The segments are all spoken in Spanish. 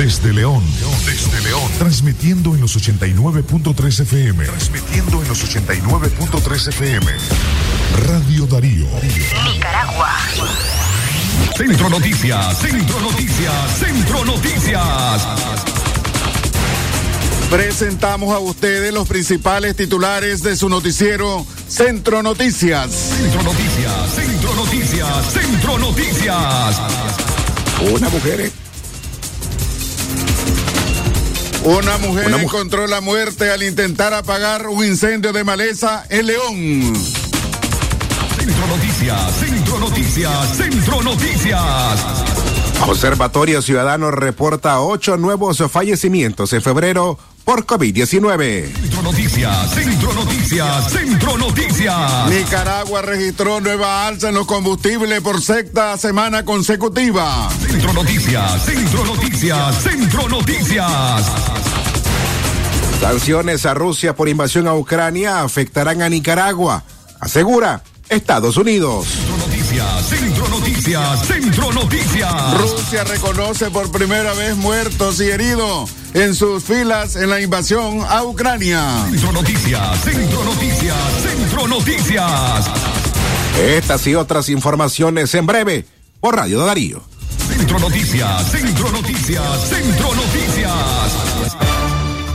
Desde León. Desde León. Transmitiendo en los 89.3 FM. Transmitiendo en los 89.3 FM. Radio Darío. Nicaragua. Centro Noticias, Centro Noticias, Centro Noticias. Presentamos a ustedes los principales titulares de su noticiero Centro Noticias. Centro Noticias, Centro Noticias, Centro Noticias. Una mujer. Una mujer encontró la muerte al intentar apagar un incendio de maleza en León. Centro Noticias, Centro Noticias, Centro Noticias. Observatorio Ciudadano reporta ocho nuevos fallecimientos en febrero por COVID-19. Centro Noticias, Centro Noticias, Centro Noticias. Nicaragua registró nueva alza en los combustibles por sexta semana consecutiva. Centro Noticias, Centro Noticias, Centro Noticias. Sanciones a Rusia por invasión a Ucrania afectarán a Nicaragua, asegura Estados Unidos. Centro Noticias, Centro Noticias, Centro Noticias. Rusia reconoce por primera vez muertos y heridos en sus filas en la invasión a Ucrania. Centro Noticias, Centro Noticias, Centro Noticias. Estas y otras informaciones en breve por Radio Darío. Centro Noticias, Centro Noticias, Centro Noticias.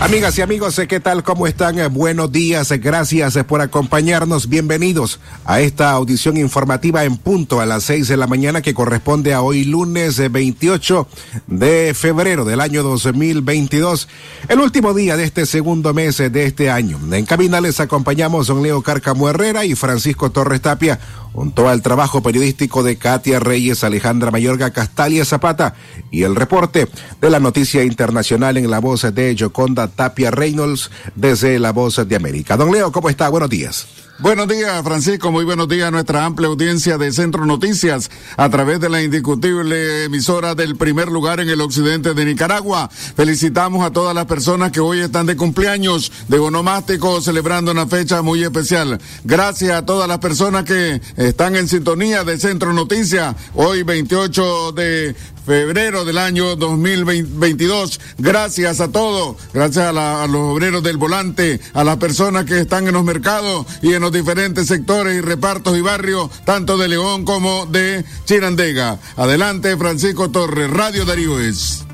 Amigas y amigos, ¿qué tal? ¿Cómo están? Buenos días, gracias por acompañarnos. Bienvenidos a esta audición informativa en punto a las seis de la mañana que corresponde a hoy lunes 28 de febrero del año 2022, el último día de este segundo mes de este año. En cabina les acompañamos don Leo Cárcamo Herrera y Francisco Torres Tapia junto al trabajo periodístico de Katia Reyes, Alejandra Mayorga, Castalia Zapata y el reporte de la noticia internacional en la voz de Yoconda Tapia Reynolds desde la voz de América. Don Leo, ¿cómo está? Buenos días. Buenos días, Francisco. Muy buenos días a nuestra amplia audiencia de Centro Noticias a través de la indiscutible emisora del primer lugar en el occidente de Nicaragua. Felicitamos a todas las personas que hoy están de cumpleaños, de onomástico, celebrando una fecha muy especial. Gracias a todas las personas que están en sintonía de Centro Noticias. Hoy 28 de febrero del año 2022. Gracias a todos, gracias a, a, los obreros del volante, a las personas que están en los mercados y en los diferentes sectores y repartos y barrios, tanto de León como de Chirandega. Adelante, Francisco Torres, Radio Darío es.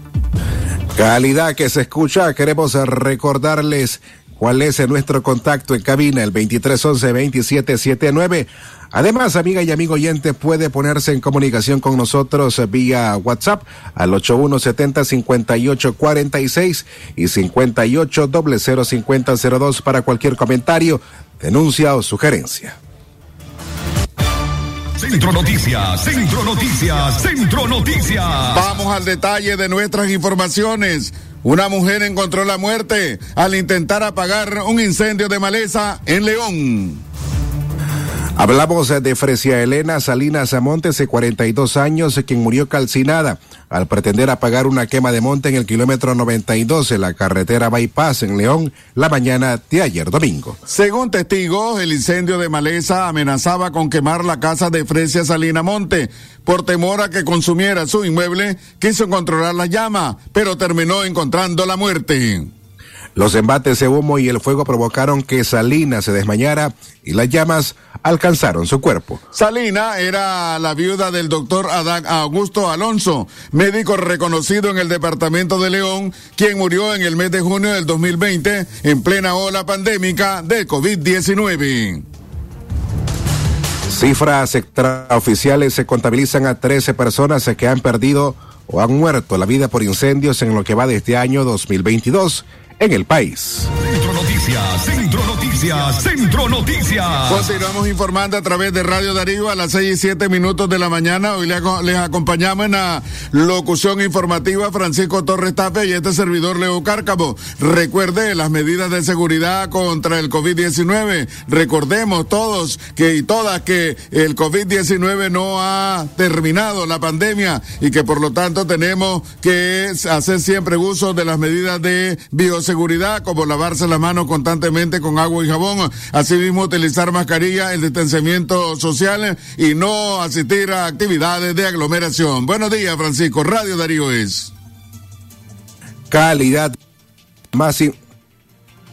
Calidad que se escucha, queremos recordarles cuál es nuestro contacto en cabina, el 2311-2779. Además, amiga y amigo oyente, puede ponerse en comunicación con nosotros vía WhatsApp al 8170-5846 y 58005002 para cualquier comentario, denuncia o sugerencia. Centro Noticias, Centro Noticias, Centro Noticias. Vamos al detalle de nuestras informaciones. Una mujer encontró la muerte al intentar apagar un incendio de maleza en León. Hablamos de Fresia Elena Salinas Montes, de 42 años, quien murió calcinada al pretender apagar una quema de monte en el kilómetro 92 de la carretera Bypass en León la mañana de ayer domingo. Según testigos, el incendio de maleza amenazaba con quemar la casa de Fresia Salina Monte. Por temor a que consumiera su inmueble, quiso controlar la llama, pero terminó encontrando la muerte. Los embates de humo y el fuego provocaron que Salina se desmayara y las llamas alcanzaron su cuerpo. Salina era la viuda del doctor Adán Augusto Alonso, médico reconocido en el departamento de León, quien murió en el mes de junio del 2020 en plena ola pandémica de COVID-19. Cifras extraoficiales se contabilizan a 13 personas que han perdido o han muerto la vida por incendios en lo que va de este año 2022 en el país. Centro Noticias, Centro Noticias, Centro Noticias. Continuamos informando a través de Radio Darío a las seis y siete minutos de la mañana. Hoy les, acompañamos en la locución informativa Francisco Torres Tape y este servidor Leo Cárcamo. Recuerde las medidas de seguridad contra el COVID-19. Recordemos todos que y todas que el COVID-19 no ha terminado la pandemia y que por lo tanto tenemos que hacer siempre uso de las medidas de bioseguridad como lavarse las manos constantemente con agua y jabón, asimismo utilizar mascarilla, el distanciamiento social y no asistir a actividades de aglomeración. Buenos días, Francisco. Radio Darío es. Calidad. Más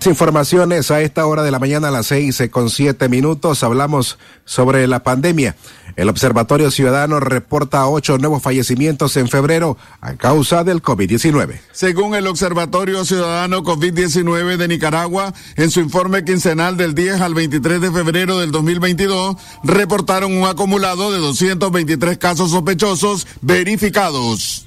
informaciones a esta hora de la mañana a las seis con siete minutos. Hablamos sobre la pandemia. El Observatorio Ciudadano reporta ocho nuevos fallecimientos en febrero a causa del COVID-19. Según el Observatorio Ciudadano COVID-19 de Nicaragua, en su informe quincenal del 10 al 23 de febrero del 2022, reportaron un acumulado de 223 casos sospechosos verificados.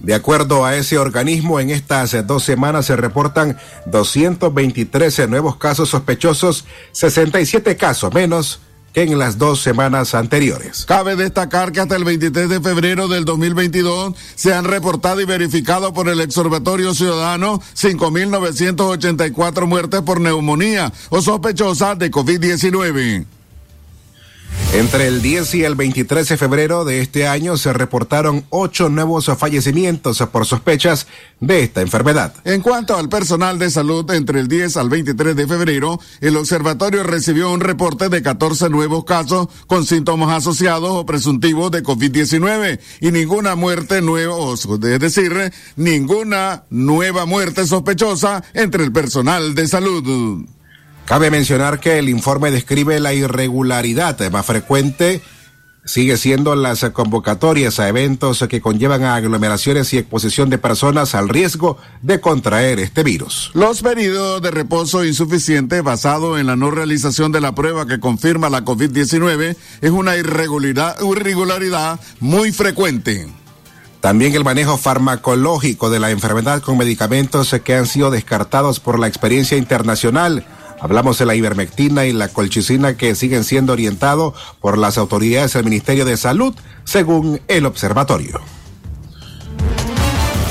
De acuerdo a ese organismo, en estas dos semanas se reportan 223 nuevos casos sospechosos, 67 casos menos en las dos semanas anteriores. Cabe destacar que hasta el 23 de febrero del 2022 se han reportado y verificado por el Observatorio Ciudadano 5.984 muertes por neumonía o sospechosas de COVID-19. Entre el 10 y el 23 de febrero de este año se reportaron ocho nuevos fallecimientos por sospechas de esta enfermedad. En cuanto al personal de salud, entre el 10 al 23 de febrero, el observatorio recibió un reporte de 14 nuevos casos con síntomas asociados o presuntivos de COVID-19 y ninguna muerte nueva, es decir, ninguna nueva muerte sospechosa entre el personal de salud. Cabe mencionar que el informe describe la irregularidad más frecuente sigue siendo las convocatorias a eventos que conllevan a aglomeraciones y exposición de personas al riesgo de contraer este virus. Los periodos de reposo insuficiente basado en la no realización de la prueba que confirma la COVID-19 es una irregularidad, irregularidad muy frecuente. También el manejo farmacológico de la enfermedad con medicamentos que han sido descartados por la experiencia internacional Hablamos de la ivermectina y la colchicina que siguen siendo orientados por las autoridades del Ministerio de Salud, según el observatorio.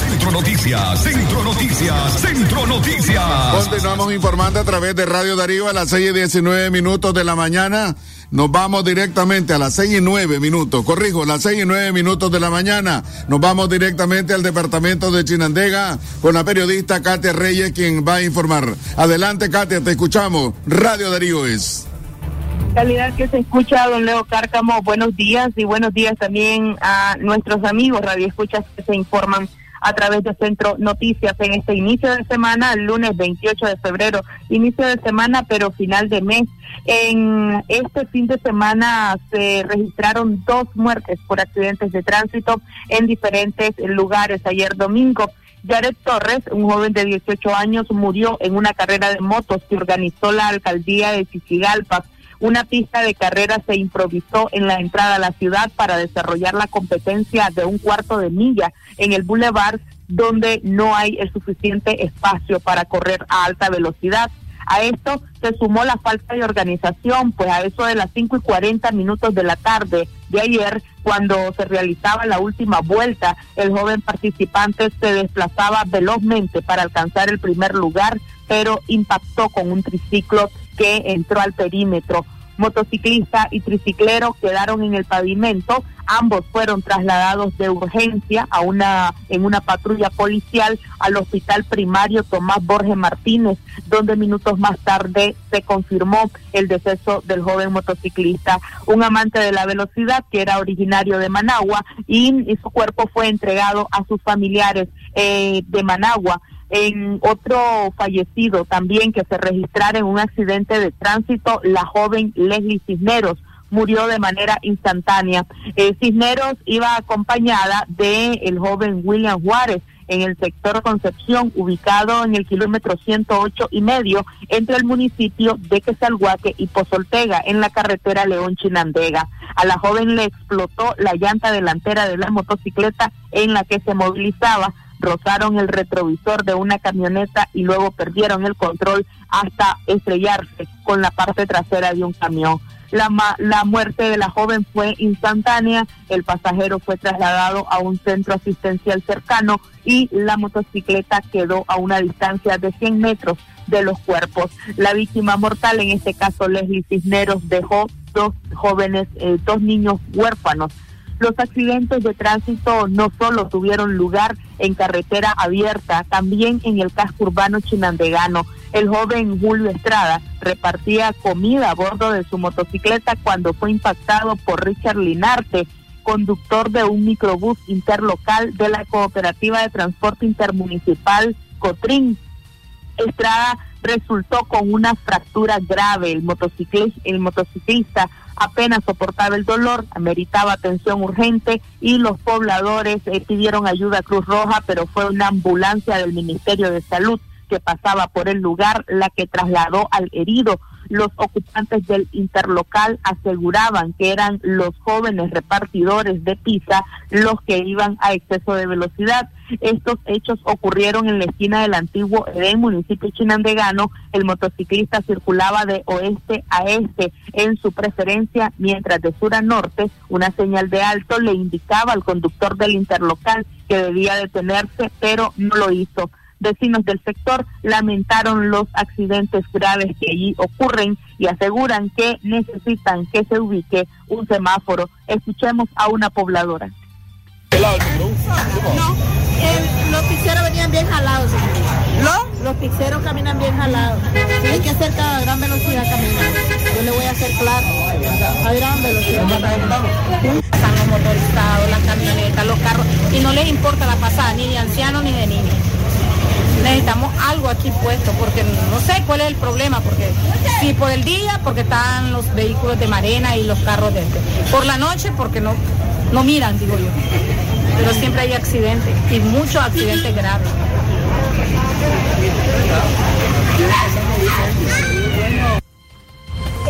Centro Noticias, Centro Noticias, Centro Noticias. Continuamos informando a través de Radio Darío a las 6 y 19 minutos de la mañana. Nos vamos directamente a las seis y nueve minutos, corrijo, las seis y nueve minutos de la mañana. Nos vamos directamente al departamento de Chinandega con la periodista Katia Reyes, quien va a informar. Adelante, Katia, te escuchamos. Radio Darío es calidad que se escucha, don Leo Cárcamo, buenos días y buenos días también a nuestros amigos Radio Escuchas que se informan a través de Centro Noticias en este inicio de semana, el lunes 28 de febrero, inicio de semana pero final de mes. En este fin de semana se registraron dos muertes por accidentes de tránsito en diferentes lugares. Ayer domingo, Jared Torres, un joven de 18 años, murió en una carrera de motos que organizó la alcaldía de Chichigalpa. Una pista de carrera se improvisó en la entrada a la ciudad para desarrollar la competencia de un cuarto de milla en el bulevar donde no hay el suficiente espacio para correr a alta velocidad. A esto se sumó la falta de organización, pues a eso de las 5 y 40 minutos de la tarde de ayer, cuando se realizaba la última vuelta, el joven participante se desplazaba velozmente para alcanzar el primer lugar, pero impactó con un triciclo que entró al perímetro. Motociclista y triciclero quedaron en el pavimento. Ambos fueron trasladados de urgencia a una en una patrulla policial al hospital primario Tomás Borges Martínez, donde minutos más tarde se confirmó el deceso del joven motociclista, un amante de la velocidad que era originario de Managua y, su cuerpo fue entregado a sus familiares eh, de Managua en otro fallecido también que se registrara en un accidente de tránsito, la joven Leslie Cisneros murió de manera instantánea. Eh, Cisneros iba acompañada de el joven William Juárez en el sector Concepción, ubicado en el kilómetro 108 y medio entre el municipio de Quesalhuaque y Pozoltega, en la carretera León Chinandega. A la joven le explotó la llanta delantera de la motocicleta en la que se movilizaba, rozaron el retrovisor de una camioneta y luego perdieron el control hasta estrellarse con la parte trasera de un camión. La, la muerte de la joven fue instantánea, el pasajero fue trasladado a un centro asistencial cercano y la motocicleta quedó a una distancia de 100 metros de los cuerpos. La víctima mortal, en este caso Leslie Cisneros, dejó dos jóvenes, eh, dos niños huérfanos. Los accidentes de tránsito no solo tuvieron lugar en carretera abierta, también en el casco urbano chinandegano. El joven Julio Estrada repartía comida a bordo de su motocicleta cuando fue impactado por Richard Linarte, conductor de un microbús interlocal de la Cooperativa de Transporte Intermunicipal Cotrín. Estrada resultó con una fractura grave. El motociclista, el motociclista apenas soportaba el dolor, ameritaba atención urgente y los pobladores eh, pidieron ayuda a Cruz Roja, pero fue una ambulancia del Ministerio de Salud que pasaba por el lugar la que trasladó al herido los ocupantes del interlocal aseguraban que eran los jóvenes repartidores de pizza los que iban a exceso de velocidad. Estos hechos ocurrieron en la esquina del antiguo Edén, municipio chinandegano. El motociclista circulaba de oeste a este en su preferencia, mientras de sur a norte una señal de alto le indicaba al conductor del interlocal que debía detenerse, pero no lo hizo. Vecinos del sector lamentaron los accidentes graves que allí ocurren y aseguran que necesitan que se ubique un semáforo. Escuchemos a una pobladora. No, los pizzeros venían bien jalados. ¿Los? Los pizzeros caminan bien jalados. Hay que hacer cada gran velocidad caminar. Yo le voy a hacer claro. A gran velocidad. Están los motorizados, las camionetas, los carros. Y no les importa la pasada, ni de ancianos ni de niños necesitamos algo aquí puesto, porque no sé cuál es el problema, porque si por el día, porque están los vehículos de Marena y los carros de este. Por la noche, porque no, no miran, digo yo. Pero siempre hay accidentes y muchos accidentes graves.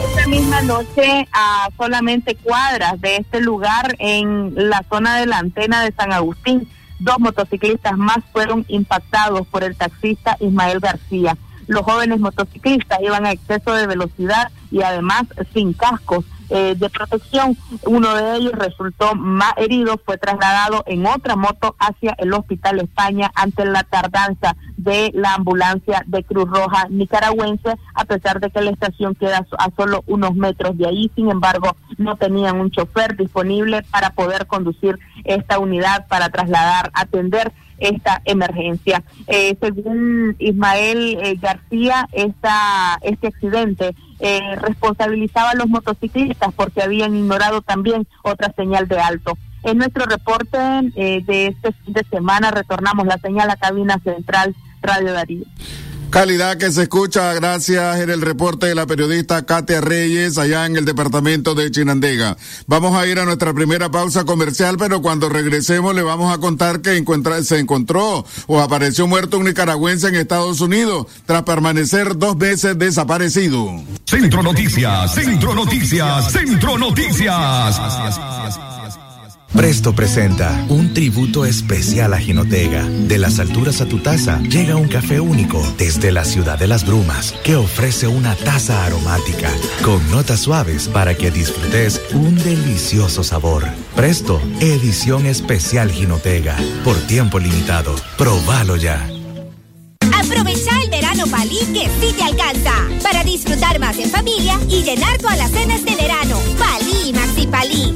Esta misma noche, a solamente cuadras de este lugar, en la zona de la antena de San Agustín, Dos motociclistas más fueron impactados por el taxista Ismael García. Los jóvenes motociclistas iban a exceso de velocidad y además sin cascos eh, de protección. Uno de ellos resultó más herido, fue trasladado en otra moto hacia el Hospital España ante la tardanza de la ambulancia de Cruz Roja nicaragüense, a pesar de que la estación queda a solo unos metros de ahí. Sin embargo, no tenían un chofer disponible para poder conducir esta unidad para trasladar, atender esta emergencia. Eh, según Ismael eh, García, esta, este accidente eh, responsabilizaba a los motociclistas porque habían ignorado también otra señal de alto. En nuestro reporte de este fin de semana retornamos la señal a cabina central Radio Darío. Calidad que se escucha gracias en el reporte de la periodista Katia Reyes allá en el departamento de Chinandega. Vamos a ir a nuestra primera pausa comercial, pero cuando regresemos le vamos a contar que se encontró o apareció muerto un nicaragüense en Estados Unidos tras permanecer dos veces desaparecido. Centro Noticias, Centro Noticias, Centro Noticias. Presto presenta un tributo especial a Jinotega. De las alturas a tu taza llega un café único desde la ciudad de las brumas que ofrece una taza aromática con notas suaves para que disfrutes un delicioso sabor. Presto, edición especial Jinotega. Por tiempo limitado. Probalo ya. Aprovecha el verano Palí que sí te alcanza para disfrutar más en familia y llenar tu alacenas de verano. Palí Maxi Palí,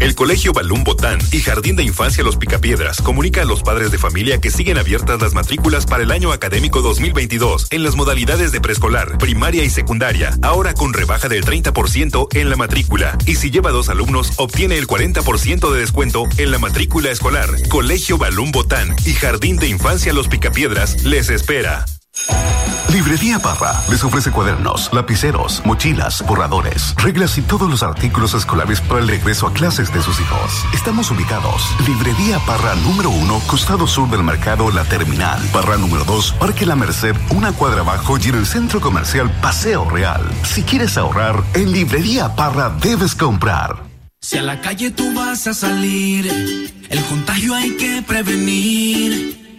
El Colegio Balún Botán y Jardín de Infancia Los Picapiedras comunica a los padres de familia que siguen abiertas las matrículas para el año académico 2022 en las modalidades de preescolar, primaria y secundaria, ahora con rebaja del 30% en la matrícula. Y si lleva dos alumnos, obtiene el 40% de descuento en la matrícula escolar. Colegio Balún Botán y Jardín de Infancia Los Picapiedras les espera. Librería Parra les ofrece cuadernos, lapiceros, mochilas, borradores, reglas y todos los artículos escolares para el regreso a clases de sus hijos. Estamos ubicados. Librería Parra número uno, costado sur del mercado La Terminal. Parra número dos, Parque La Merced, una cuadra abajo y en el centro comercial Paseo Real. Si quieres ahorrar, en Librería Parra debes comprar. Si a la calle tú vas a salir, el contagio hay que prevenir.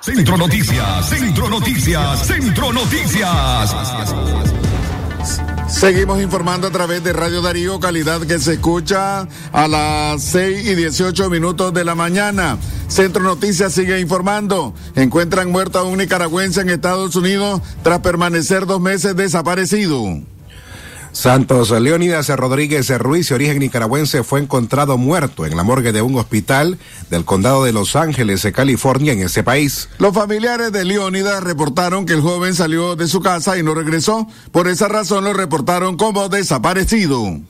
Centro Noticias, Centro Noticias, Centro Noticias. Seguimos informando a través de Radio Darío, calidad que se escucha a las 6 y 18 minutos de la mañana. Centro Noticias sigue informando. Encuentran muerto a un nicaragüense en Estados Unidos tras permanecer dos meses desaparecido. Santos Leónidas Rodríguez Ruiz, de origen nicaragüense, fue encontrado muerto en la morgue de un hospital del condado de Los Ángeles, California, en ese país. Los familiares de Leónidas reportaron que el joven salió de su casa y no regresó. Por esa razón lo reportaron como desaparecido.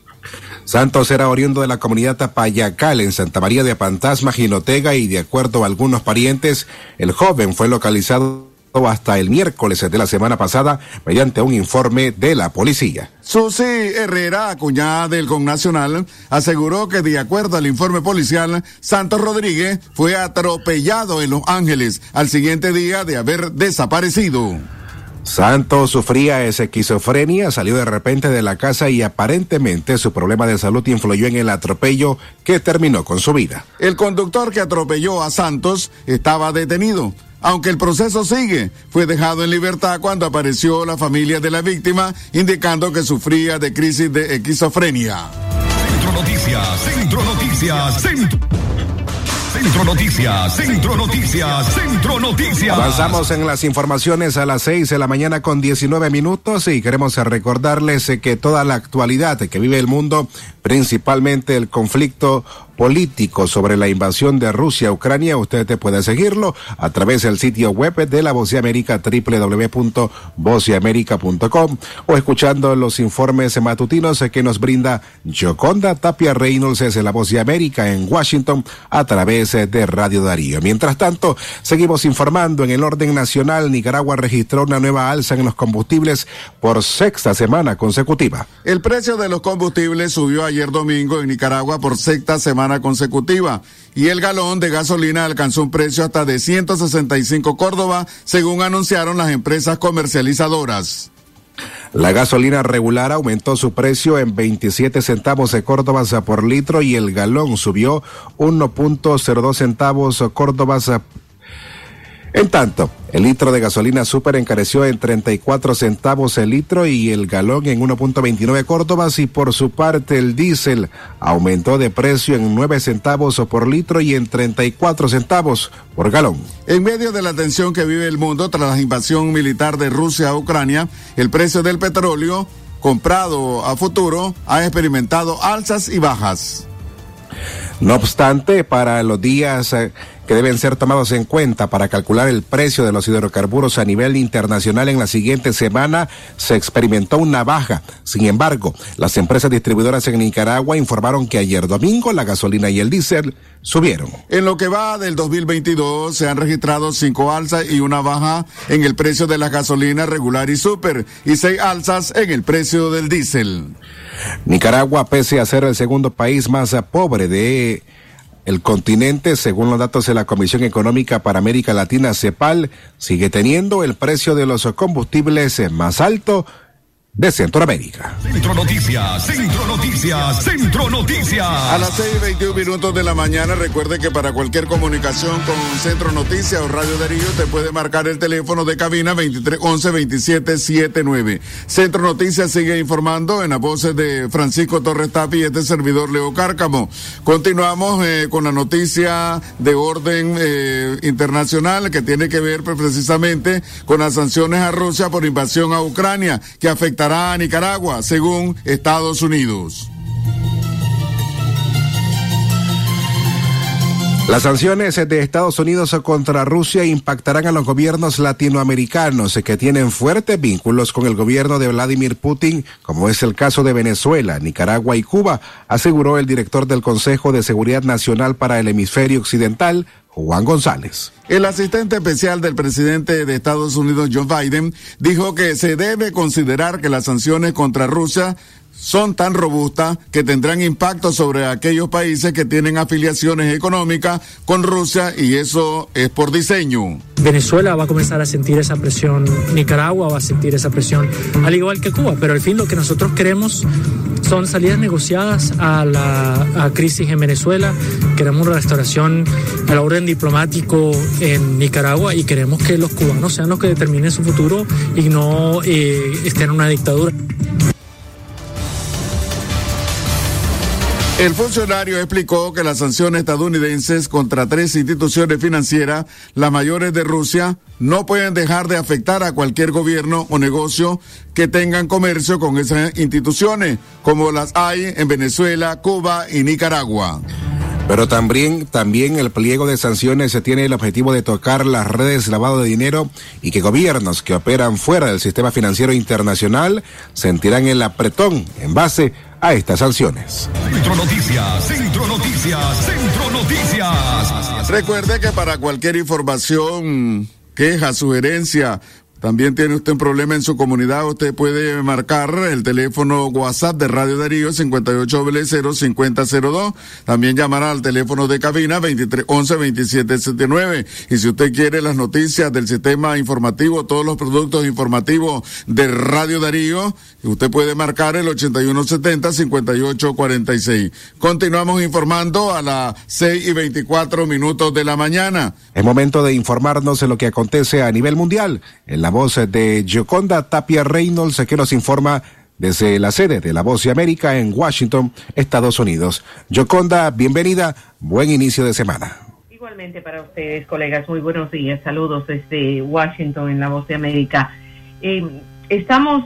Santos era oriundo de la comunidad Tapayacal en Santa María de Pantasma, Jinotega, y de acuerdo a algunos parientes, el joven fue localizado hasta el miércoles de la semana pasada mediante un informe de la policía. Susi Herrera, cuñada del Connacional, aseguró que de acuerdo al informe policial, Santos Rodríguez fue atropellado en Los Ángeles al siguiente día de haber desaparecido. Santos sufría esquizofrenia, salió de repente de la casa y aparentemente su problema de salud influyó en el atropello que terminó con su vida. El conductor que atropelló a Santos estaba detenido. Aunque el proceso sigue, fue dejado en libertad cuando apareció la familia de la víctima, indicando que sufría de crisis de esquizofrenia. Centro Noticias, Centro Noticias, Centro. Centro Noticias, Centro Noticias, Centro Noticias. Avanzamos en las informaciones a las 6 de la mañana con 19 minutos y queremos recordarles que toda la actualidad que vive el mundo, principalmente el conflicto político sobre la invasión de Rusia a Ucrania, usted te puede seguirlo a través del sitio web de la Voz de América, www.voceamerica.com o escuchando los informes matutinos que nos brinda Joconda Tapia Reynolds desde la Voz de América en Washington a través de Radio Darío. Mientras tanto, seguimos informando en el orden nacional, Nicaragua registró una nueva alza en los combustibles por sexta semana consecutiva. El precio de los combustibles subió ayer domingo en Nicaragua por sexta semana consecutiva y el galón de gasolina alcanzó un precio hasta de 165 Córdoba, según anunciaron las empresas comercializadoras. La gasolina regular aumentó su precio en 27 centavos de Córdobas por litro y el galón subió 1.02 centavos Córdobas en tanto, el litro de gasolina super encareció en 34 centavos el litro y el galón en 1.29 Córdobas y por su parte el diésel aumentó de precio en 9 centavos por litro y en 34 centavos por galón. En medio de la tensión que vive el mundo tras la invasión militar de Rusia a Ucrania, el precio del petróleo comprado a futuro ha experimentado alzas y bajas. No obstante, para los días eh, que deben ser tomados en cuenta para calcular el precio de los hidrocarburos a nivel internacional en la siguiente semana, se experimentó una baja. Sin embargo, las empresas distribuidoras en Nicaragua informaron que ayer domingo la gasolina y el diésel subieron. En lo que va del 2022 se han registrado cinco alzas y una baja en el precio de la gasolina regular y super y seis alzas en el precio del diésel. Nicaragua, pese a ser el segundo país más pobre de el continente, según los datos de la Comisión Económica para América Latina, CEPAL, sigue teniendo el precio de los combustibles más alto de Centroamérica. Centro Noticias, Centro Noticias, Centro Noticias. A las 6 y 21 minutos de la mañana, recuerde que para cualquier comunicación con Centro Noticias o Radio Darío, te puede marcar el teléfono de cabina 2311 2779. Centro Noticias sigue informando en la voces de Francisco Torres Tapi y este servidor Leo Cárcamo. Continuamos eh, con la noticia de orden eh, internacional que tiene que ver pues, precisamente con las sanciones a Rusia por invasión a Ucrania, que afecta a Nicaragua, según Estados Unidos. Las sanciones de Estados Unidos contra Rusia impactarán a los gobiernos latinoamericanos que tienen fuertes vínculos con el gobierno de Vladimir Putin, como es el caso de Venezuela, Nicaragua y Cuba, aseguró el director del Consejo de Seguridad Nacional para el Hemisferio Occidental, Juan González. El asistente especial del presidente de Estados Unidos, Joe Biden, dijo que se debe considerar que las sanciones contra Rusia son tan robustas que tendrán impacto sobre aquellos países que tienen afiliaciones económicas con Rusia y eso es por diseño. Venezuela va a comenzar a sentir esa presión, Nicaragua va a sentir esa presión, al igual que Cuba, pero al fin lo que nosotros queremos son salidas negociadas a la crisis en Venezuela, queremos una restauración al orden diplomático en Nicaragua y queremos que los cubanos sean los que determinen su futuro y no eh, estén en una dictadura. El funcionario explicó que las sanciones estadounidenses contra tres instituciones financieras, las mayores de Rusia, no pueden dejar de afectar a cualquier gobierno o negocio que tengan comercio con esas instituciones, como las hay en Venezuela, Cuba y Nicaragua. Pero también, también el pliego de sanciones se tiene el objetivo de tocar las redes de lavado de dinero y que gobiernos que operan fuera del sistema financiero internacional sentirán el apretón en base estas sanciones. Centro Noticias, Centro Noticias, Centro Noticias. Recuerde que para cualquier información, queja, sugerencia, también tiene usted un problema en su comunidad, usted puede marcar el teléfono WhatsApp de Radio Darío 5800-5002. También llamará al teléfono de cabina 2311-2779. Y si usted quiere las noticias del sistema informativo, todos los productos informativos de Radio Darío, usted puede marcar el 8170-5846. Continuamos informando a las 6 y 24 minutos de la mañana. Es momento de informarnos de lo que acontece a nivel mundial. Voz de Gioconda Tapia Reynolds, que nos informa desde la sede de La Voz de América en Washington, Estados Unidos. Gioconda, bienvenida, buen inicio de semana. Igualmente para ustedes, colegas, muy buenos días, saludos desde Washington en La Voz de América. Eh, estamos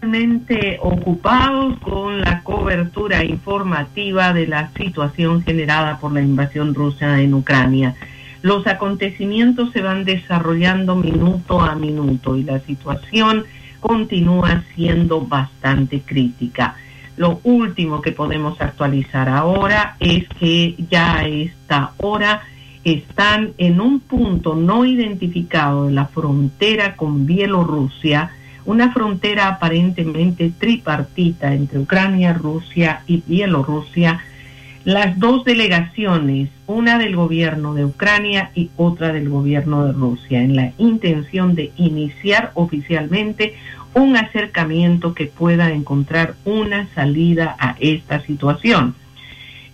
realmente ocupados con la cobertura informativa de la situación generada por la invasión rusa en Ucrania los acontecimientos se van desarrollando minuto a minuto y la situación continúa siendo bastante crítica. Lo último que podemos actualizar ahora es que ya a esta hora están en un punto no identificado de la frontera con Bielorrusia, una frontera aparentemente tripartita entre Ucrania, Rusia y Bielorrusia, las dos delegaciones, una del gobierno de Ucrania y otra del gobierno de Rusia, en la intención de iniciar oficialmente un acercamiento que pueda encontrar una salida a esta situación.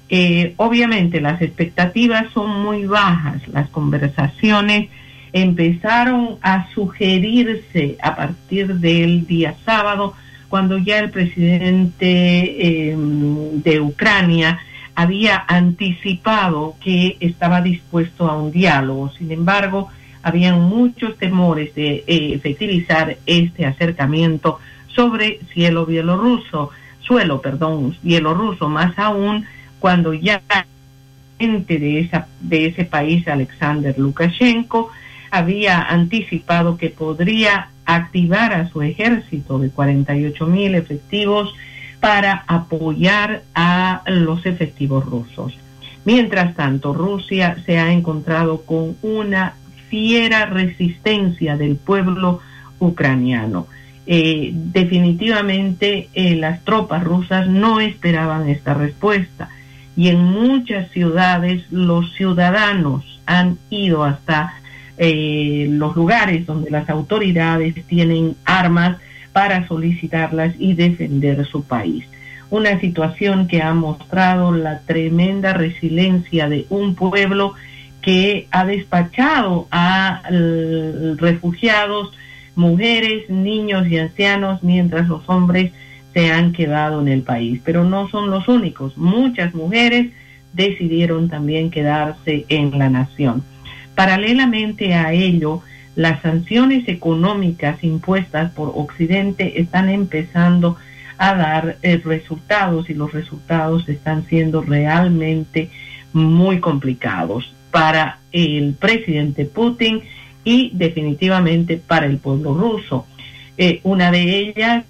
Eh, obviamente las expectativas son muy bajas, las conversaciones empezaron a sugerirse a partir del día sábado, cuando ya el presidente eh, de Ucrania había anticipado que estaba dispuesto a un diálogo. Sin embargo, habían muchos temores de eh, efectivizar este acercamiento sobre cielo bielorruso, suelo, perdón, bielorruso, más aún cuando ya gente de de ese país Alexander Lukashenko había anticipado que podría activar a su ejército de 48 mil efectivos para apoyar a los efectivos rusos. Mientras tanto, Rusia se ha encontrado con una fiera resistencia del pueblo ucraniano. Eh, definitivamente eh, las tropas rusas no esperaban esta respuesta. y en muchas ciudades los ciudadanos han ido hasta eh, los lugares donde las autoridades tienen armas para solicitarlas y defender su país. Una situación que ha mostrado la tremenda resiliencia de un pueblo que ha despachado a refugiados, mujeres, niños y ancianos, mientras los hombres se han quedado en el país. Pero no son los únicos. Muchas mujeres decidieron también quedarse en la nación. Paralelamente a ello, las sanciones económicas impuestas por Occidente están empezando a dar eh, resultados y los resultados están siendo realmente muy complicados para el presidente Putin y definitivamente para el pueblo ruso. Eh, una de ellas,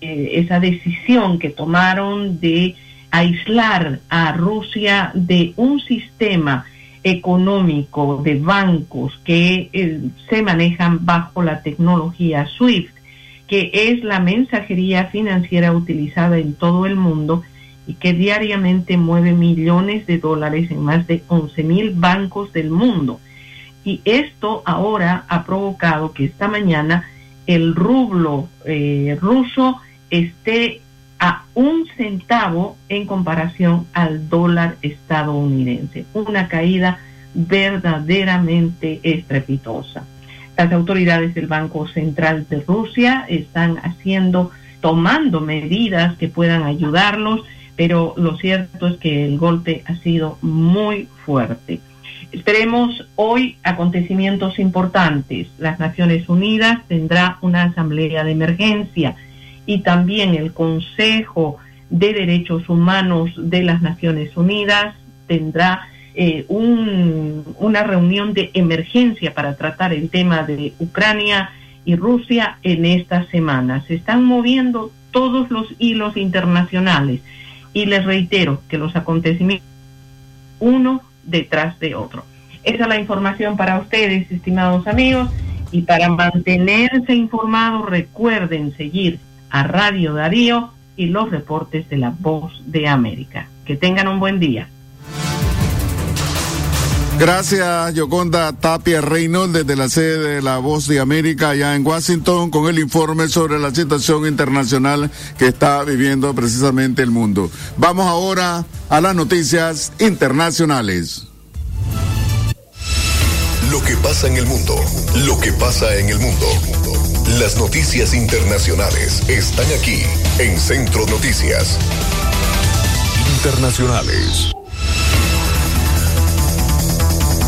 eh, esa decisión que tomaron de aislar a Rusia de un sistema económico de bancos que eh, se manejan bajo la tecnología SWIFT, que es la mensajería financiera utilizada en todo el mundo y que diariamente mueve millones de dólares en más de 11 mil bancos del mundo. Y esto ahora ha provocado que esta mañana el rublo eh, ruso esté a un centavo en comparación al dólar estadounidense. Una caída verdaderamente estrepitosa. Las autoridades del Banco Central de Rusia están haciendo, tomando medidas que puedan ayudarlos pero lo cierto es que el golpe ha sido muy fuerte. Esperemos hoy acontecimientos importantes. Las Naciones Unidas tendrá una asamblea de emergencia y también el Consejo de Derechos Humanos de las Naciones Unidas tendrá eh, una reunión de emergencia para tratar el tema de Ucrania y Rusia en esta semana. Se están moviendo todos los hilos internacionales y les reitero que los acontecimientos uno detrás de otro. Esa es la información para ustedes, estimados amigos, y para mantenerse informados recuerden seguir a Radio Darío y los reportes de la Voz de América. Que tengan un buen día. Gracias, Yoconda Tapia Reynolds, desde la sede de La Voz de América, allá en Washington, con el informe sobre la situación internacional que está viviendo precisamente el mundo. Vamos ahora a las noticias internacionales. Lo que pasa en el mundo, lo que pasa en el mundo. Las noticias internacionales están aquí en Centro Noticias. Internacionales.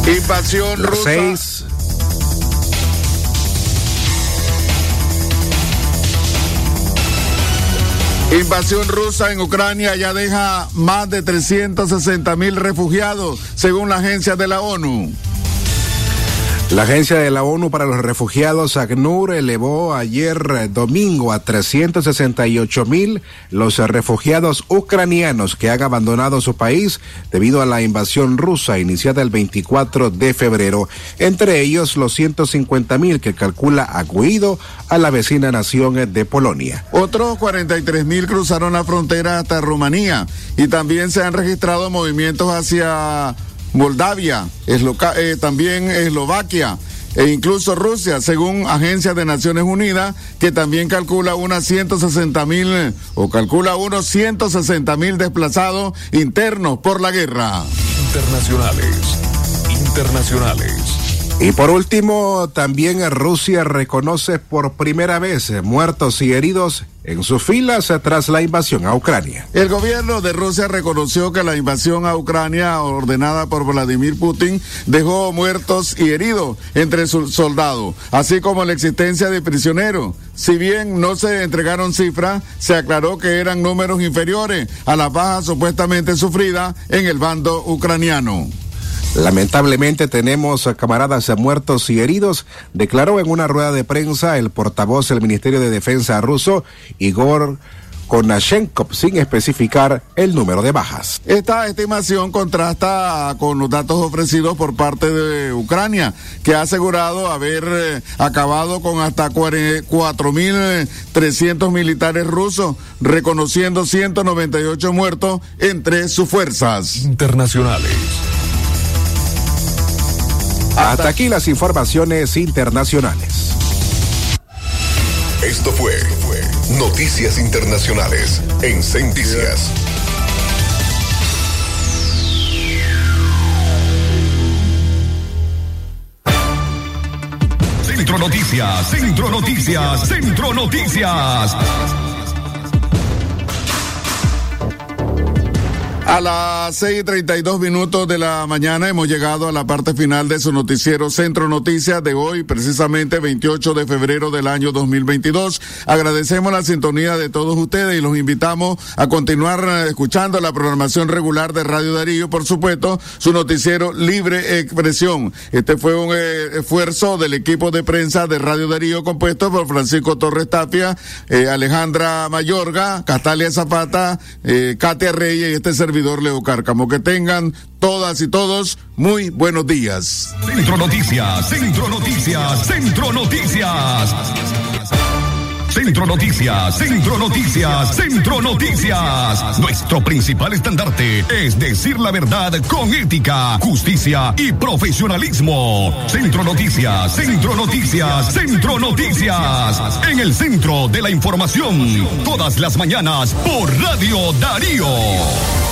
Invasión rusa. Invasión rusa en Ucrania ya deja más de 360 mil refugiados, según la agencia de la ONU. La Agencia de la ONU para los Refugiados, ACNUR, elevó ayer eh, domingo a 368 mil los refugiados ucranianos que han abandonado su país debido a la invasión rusa iniciada el 24 de febrero. Entre ellos, los 150 mil que calcula Aguido a la vecina nación de Polonia. Otros 43 mil cruzaron la frontera hasta Rumanía y también se han registrado movimientos hacia Moldavia, eh, también Eslovaquia e incluso Rusia, según Agencia de Naciones Unidas, que también calcula unas 160 mil o calcula unos 160 mil desplazados internos por la guerra. Internacionales, internacionales. Y por último, también Rusia reconoce por primera vez muertos y heridos en sus filas tras la invasión a Ucrania. El gobierno de Rusia reconoció que la invasión a Ucrania ordenada por Vladimir Putin dejó muertos y heridos entre sus soldados, así como la existencia de prisioneros. Si bien no se entregaron cifras, se aclaró que eran números inferiores a las bajas supuestamente sufridas en el bando ucraniano. Lamentablemente tenemos camaradas muertos y heridos, declaró en una rueda de prensa el portavoz del Ministerio de Defensa ruso, Igor con Nashenkov sin especificar el número de bajas. Esta estimación contrasta con los datos ofrecidos por parte de Ucrania, que ha asegurado haber eh, acabado con hasta 4.300 militares rusos, reconociendo 198 muertos entre sus fuerzas internacionales. Hasta aquí las informaciones internacionales. Esto fue, Noticias Internacionales en Centicias. Centro Noticias, Centro Noticias, Centro Noticias. A las seis y treinta y dos minutos de la mañana hemos llegado a la parte final de su noticiero Centro Noticias de hoy, precisamente 28 de febrero del año 2022. Agradecemos la sintonía de todos ustedes y los invitamos a continuar eh, escuchando la programación regular de Radio Darío, por supuesto, su noticiero Libre Expresión. Este fue un eh, esfuerzo del equipo de prensa de Radio Darío compuesto por Francisco Torres Tapia, eh, Alejandra Mayorga, Castalia Zapata, Katia Reyes y este servidor Leo Cárcamo. Que tengan todas y todos muy buenos días. Centro Noticias, Centro Noticias, Centro Noticias. Centro Noticias, Centro Noticias, Centro Noticias. Nuestro principal estandarte es decir la verdad con ética, justicia y profesionalismo. Centro Noticias, Centro Noticias, Centro Noticias. En el centro de la información, todas las mañanas por Radio Darío.